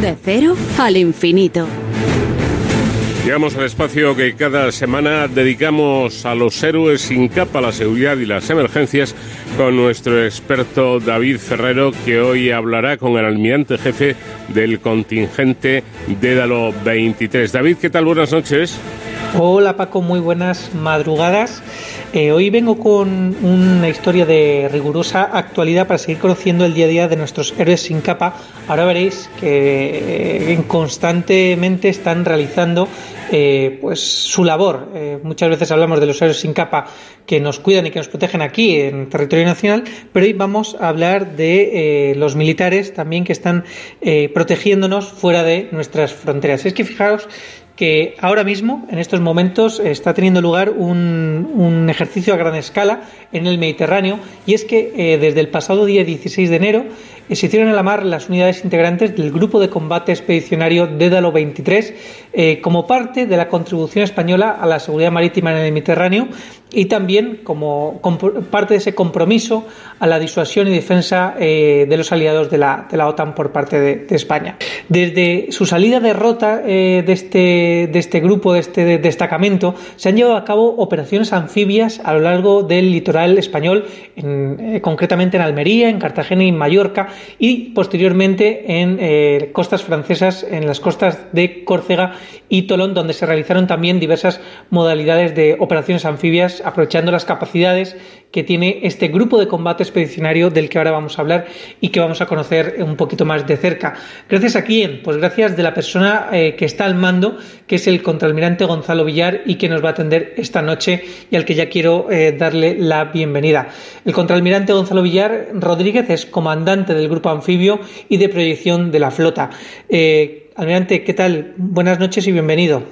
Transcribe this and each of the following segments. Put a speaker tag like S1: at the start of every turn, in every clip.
S1: De cero al infinito.
S2: Llegamos al espacio que cada semana dedicamos a los héroes sin capa, la seguridad y las emergencias con nuestro experto David Ferrero, que hoy hablará con el almirante jefe del contingente Dédalo 23. David, ¿qué tal? Buenas noches.
S3: Hola Paco, muy buenas madrugadas. Eh, hoy vengo con una historia de rigurosa actualidad para seguir conociendo el día a día de nuestros héroes sin capa. Ahora veréis que eh, constantemente están realizando eh, pues su labor. muchas veces hablamos de los héroes sin capa que nos cuidan y que nos protegen aquí en territorio nacional, pero hoy vamos a hablar de los militares también que están protegiéndonos fuera de nuestras fronteras. Es que fijaos que ahora mismo, en estos momentos, está teniendo lugar un, ejercicio a gran escala en el Mediterráneo y es que eh, desde el pasado día 16 de enero eh, se hicieron a la mar las unidades integrantes del Grupo de Combate Expedicionario Dédalo 23 eh, como parte de la contribución española a la seguridad marítima en el Mediterráneo y también como parte de ese compromiso a la disuasión y defensa de los aliados de la, de la, OTAN por parte de, España. Desde su salida de rota de, este, de este grupo, de este destacamento, se han llevado a cabo operaciones anfibias a lo largo del litoral español, eh, concretamente en Almería, en Cartagena y en Mallorca, y posteriormente en costas francesas, en las costas de Córcega y Tolón, donde se realizaron también diversas modalidades de operaciones anfibias aprovechando las capacidades que tiene este grupo de combate expedicionario del que ahora vamos a hablar y que vamos a conocer un poquito más de cerca. Gracias a quién? Pues gracias de la persona eh, que está al mando, que es el contraalmirante Gonzalo Villar y que nos va a atender esta noche y al que ya quiero eh, darle la bienvenida. El contraalmirante Gonzalo Villar Rodríguez es comandante del grupo anfibio y de proyección de la flota. Eh, almirante, ¿qué tal? Buenas noches y bienvenido.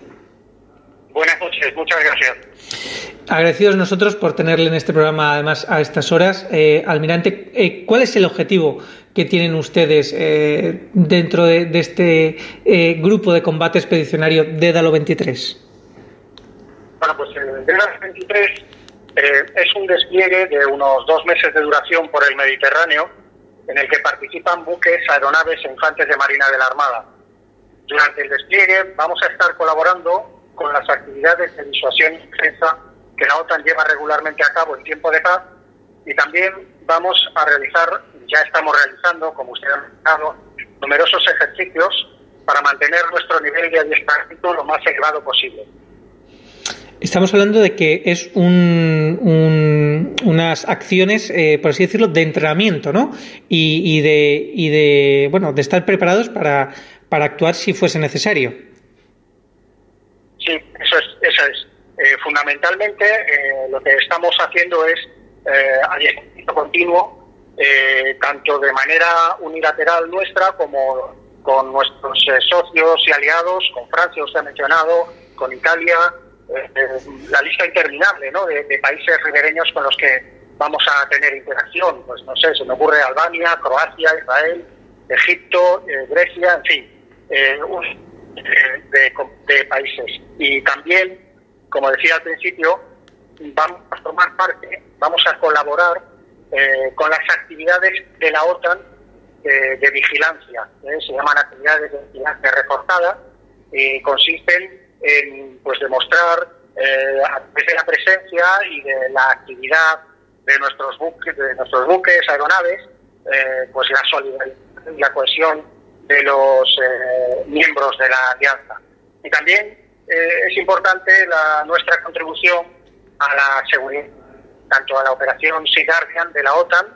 S4: Buenas noches, muchas gracias.
S3: Agradecidos nosotros por tenerle en este programa, además, a estas horas. Eh, almirante, eh, ¿cuál es el objetivo que tienen ustedes eh, dentro de, este grupo de combate expedicionario Dédalo 23?
S4: Bueno, pues el Dédalo 23 es un despliegue de unos dos meses de duración por el Mediterráneo, en el que participan buques, aeronaves e infantes de Marina de la Armada. Durante el despliegue vamos a estar colaborando con las actividades de disuasión y defensa que la OTAN lleva regularmente a cabo en tiempo de paz y también vamos a realizar, ya estamos realizando, como usted ha mencionado, numerosos ejercicios para mantener nuestro nivel de adiestramiento lo más elevado posible.
S3: Estamos hablando de que es un, unas acciones, eh, por así decirlo, de entrenamiento, ¿no? Y, de, y de, bueno, de estar preparados para, para actuar si fuese necesario.
S4: Sí, eso es, eso es. Eh, fundamentalmente eh, lo que estamos haciendo es eh, continuo, eh, tanto de manera unilateral nuestra como con nuestros socios y aliados, con Francia, usted ha mencionado, con Italia, la lista interminable ¿no? de, países ribereños con los que vamos a tener interacción. Pues no sé, se me ocurre Albania, Croacia, Israel, Egipto, Grecia, en fin, de, de países. Y también como decía al principio, vamos a formar parte, vamos a colaborar eh, con las actividades de la OTAN eh, de vigilancia. ¿eh? Se llaman actividades de vigilancia reforzada y consisten en pues demostrar a través de la presencia y de la actividad de nuestros buques, de nuestros buques, aeronaves, pues la solidaridad y la cohesión de los miembros de la alianza. Y también eh, es importante la, nuestra contribución a la seguridad, tanto a la operación Sea Guardian de la OTAN,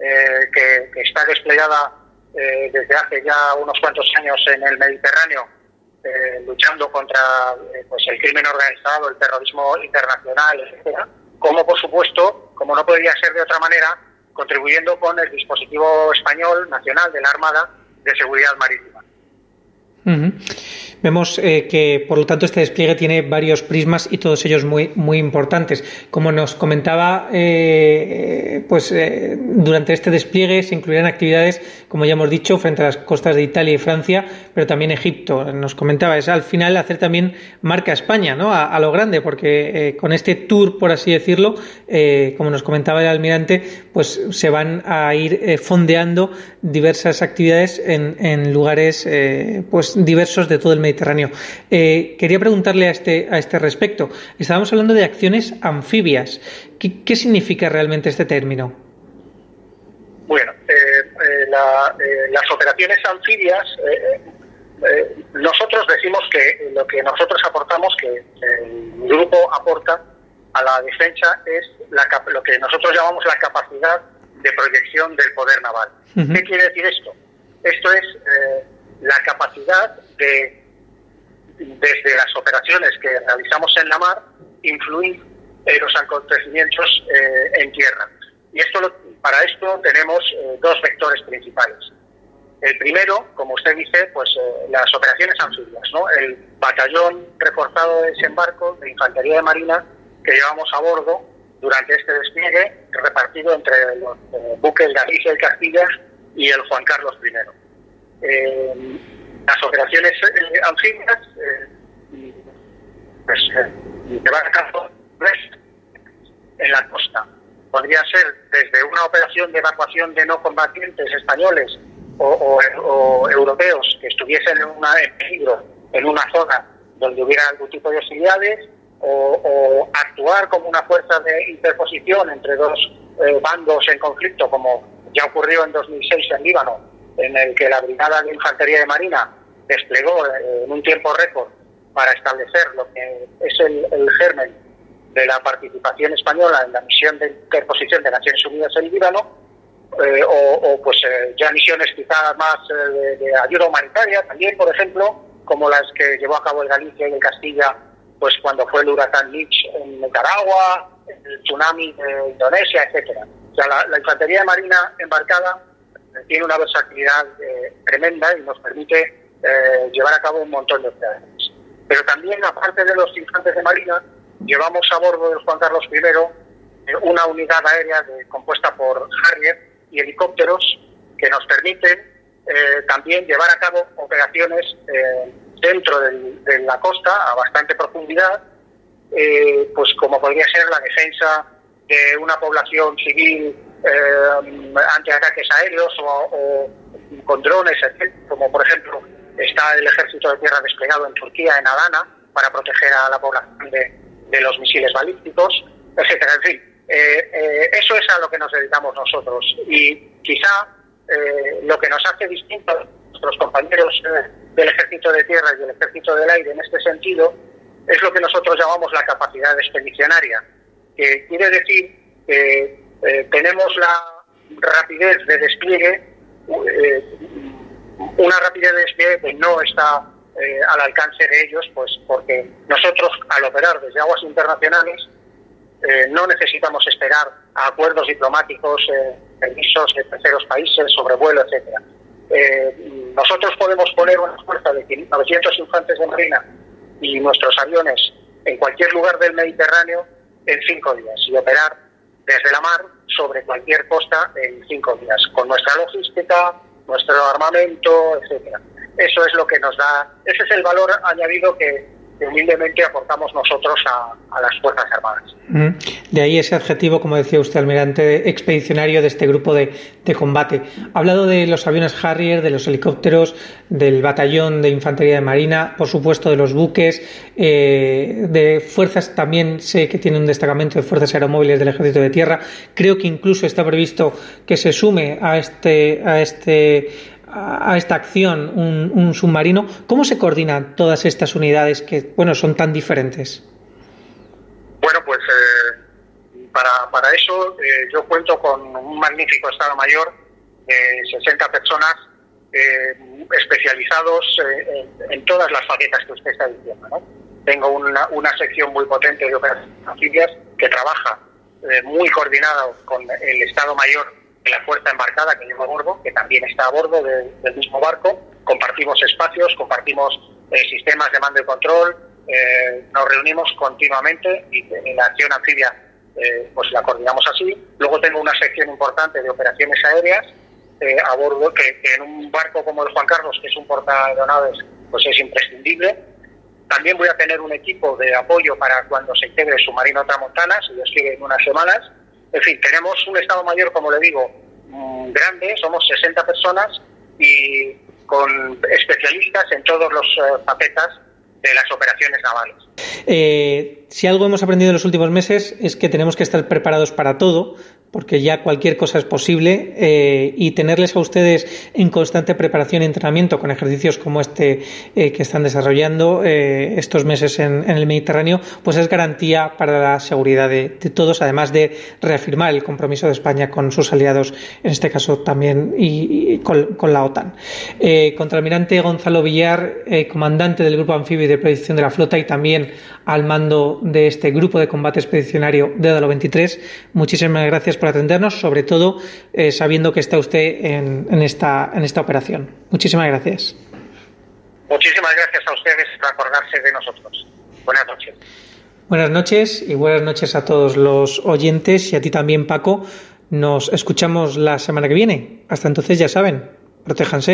S4: eh, que, está desplegada eh, desde hace ya unos cuantos años en el Mediterráneo, luchando contra pues el crimen organizado, el terrorismo internacional, etcétera, como por supuesto, como no podría ser de otra manera, contribuyendo con el dispositivo español nacional de la Armada de Seguridad Marítima.
S3: Vemos eh, que, por lo tanto, este despliegue tiene varios prismas y todos ellos muy, muy importantes. Como nos comentaba, eh, pues durante este despliegue se incluirán actividades, como ya hemos dicho, frente a las costas de Italia y Francia, pero también Egipto. Nos comentaba, es al final hacer también marca España, ¿no? A, lo grande, porque con este tour, por así decirlo, como nos comentaba el almirante, pues se van a ir fondeando diversas actividades en, lugares eh, pues diversos de todo el Mediterráneo. Eh, quería preguntarle a este, a este respecto. Estábamos hablando de acciones anfibias. ¿Qué, significa realmente este término?
S4: Bueno, eh, las operaciones anfibias, nosotros decimos que lo que nosotros aportamos, que el grupo aporta a la defensa, es lo que nosotros llamamos la capacidad de proyección del poder naval. ¿Qué quiere decir esto? Esto es eh, la capacidad de, desde las operaciones que realizamos en la mar, influir en los acontecimientos eh, en tierra. Y esto para esto tenemos eh, dos vectores principales. El primero, como usted dice, pues las operaciones anfibias, ¿no? El batallón reforzado de desembarco de Infantería de Marina que llevamos a bordo durante este despliegue, repartido entre los buques Galicia y Castilla y el Juan Carlos I. Eh, las operaciones eh, anfibias eh, pues, llevar a cabo en la costa. Podría ser desde una operación de evacuación de no combatientes españoles o, europeos que estuviesen en, una, en peligro en una zona donde hubiera algún tipo de hostilidades, o, actuar como una fuerza de interposición entre dos bandos en conflicto, como ya ocurrió en 2006 en Líbano, en el que la Brigada de Infantería de Marina desplegó eh, en un tiempo récord para establecer lo que es el, germen de la participación española en la misión de interposición de Naciones Unidas en Líbano, eh, o, pues eh, ya misiones quizás más de, ayuda humanitaria también, por ejemplo, como las que llevó a cabo el Galicia y el Castilla, pues cuando fue el huracán Mitch en Nicaragua, el tsunami de Indonesia, etcétera. O sea, la, infantería de marina embarcada eh, tiene una versatilidad eh, tremenda y nos permite eh, llevar a cabo un montón de operaciones. Pero también, aparte de los infantes de marina, llevamos a bordo del Juan Carlos I una unidad aérea compuesta por Harrier y helicópteros que nos permiten también llevar a cabo operaciones dentro de la costa a bastante profundidad, pues como podría ser la defensa de una población civil eh, ante ataques aéreos o, con drones, como por ejemplo está el ejército de tierra desplegado en Turquía, en Adana, para proteger a la población de, los misiles balísticos, etcétera. En fin, eh, eh, eso es a lo que nos dedicamos nosotros y quizá lo que nos hace distintos a nuestros compañeros del ejército de tierra y del ejército del aire en este sentido es lo que nosotros llamamos la capacidad expedicionaria que quiere decir que eh, tenemos la rapidez de despliegue, eh, una rapidez de despliegue que no está eh, al alcance de ellos, pues porque nosotros al operar desde aguas internacionales no necesitamos esperar a acuerdos diplomáticos, permisos de terceros países, sobrevuelo, etcétera. nosotros podemos poner una fuerza de 900 infantes de marina y nuestros aviones en cualquier lugar del Mediterráneo en cinco días y operar desde la mar sobre cualquier costa en cinco días, con nuestra logística, nuestro armamento, etcétera. Eso es lo que nos da, ese es el valor añadido que, humildemente aportamos nosotros a, las Fuerzas Armadas.
S3: De ahí ese adjetivo, como decía usted, almirante, expedicionario de este grupo de, combate. Ha hablado de los aviones Harrier, de los helicópteros, del batallón de infantería de marina, por supuesto de los buques, eh, de fuerzas también sé que tiene un destacamento de fuerzas aeromóviles del ejército de tierra. Creo que incluso está previsto que se sume a este, a este a esta acción un, submarino. ¿Cómo se coordinan todas estas unidades que, bueno, son tan diferentes?
S4: Bueno, pues eh, para, para, eso eh, yo cuento con un magnífico Estado Mayor de 60 personas eh, especializados en, todas las facetas que usted está diciendo. Tengo una, una sección muy potente de operaciones que trabaja muy coordinado con el Estado Mayor la fuerza embarcada que lleva a bordo, que también está a bordo del mismo barco. Compartimos espacios, compartimos sistemas de mando y control, nos reunimos continuamente y en la acción anfibia pues la coordinamos así. Luego tengo una sección importante de operaciones aéreas a bordo que, en un barco como el Juan Carlos, que es un portaavionaves, pues es imprescindible. También voy a tener un equipo de apoyo para cuando se integre el submarino Tramontana, si Dios quiere, en unas semanas. En fin, tenemos un Estado Mayor, como le digo, mm, grande, somos 60 personas y con especialistas en todos los uh, de las operaciones navales.
S3: Eh, si algo hemos aprendido en los últimos meses es que tenemos que estar preparados para todo, porque ya cualquier cosa es posible eh, y tenerles a ustedes en constante preparación y entrenamiento con ejercicios como este eh, que están desarrollando eh, estos meses en, el Mediterráneo, pues es garantía para la seguridad de, todos, además de reafirmar el compromiso de España con sus aliados, en este caso también y, con, la OTAN. contraalmirante Gonzalo Villar, comandante del Grupo Anfibio de Protección de la Flota y también al mando de este grupo de combate expedicionario de Dalo 23, muchísimas gracias por atendernos, sobre todo eh, sabiendo que está usted en, esta, en esta operación. Muchísimas gracias.
S4: Muchísimas gracias a ustedes por acordarse de nosotros. Buenas noches.
S3: Buenas noches y buenas noches a todos los oyentes y a ti también, Paco. Nos escuchamos la semana que viene. Hasta entonces, ya saben, protéjanse.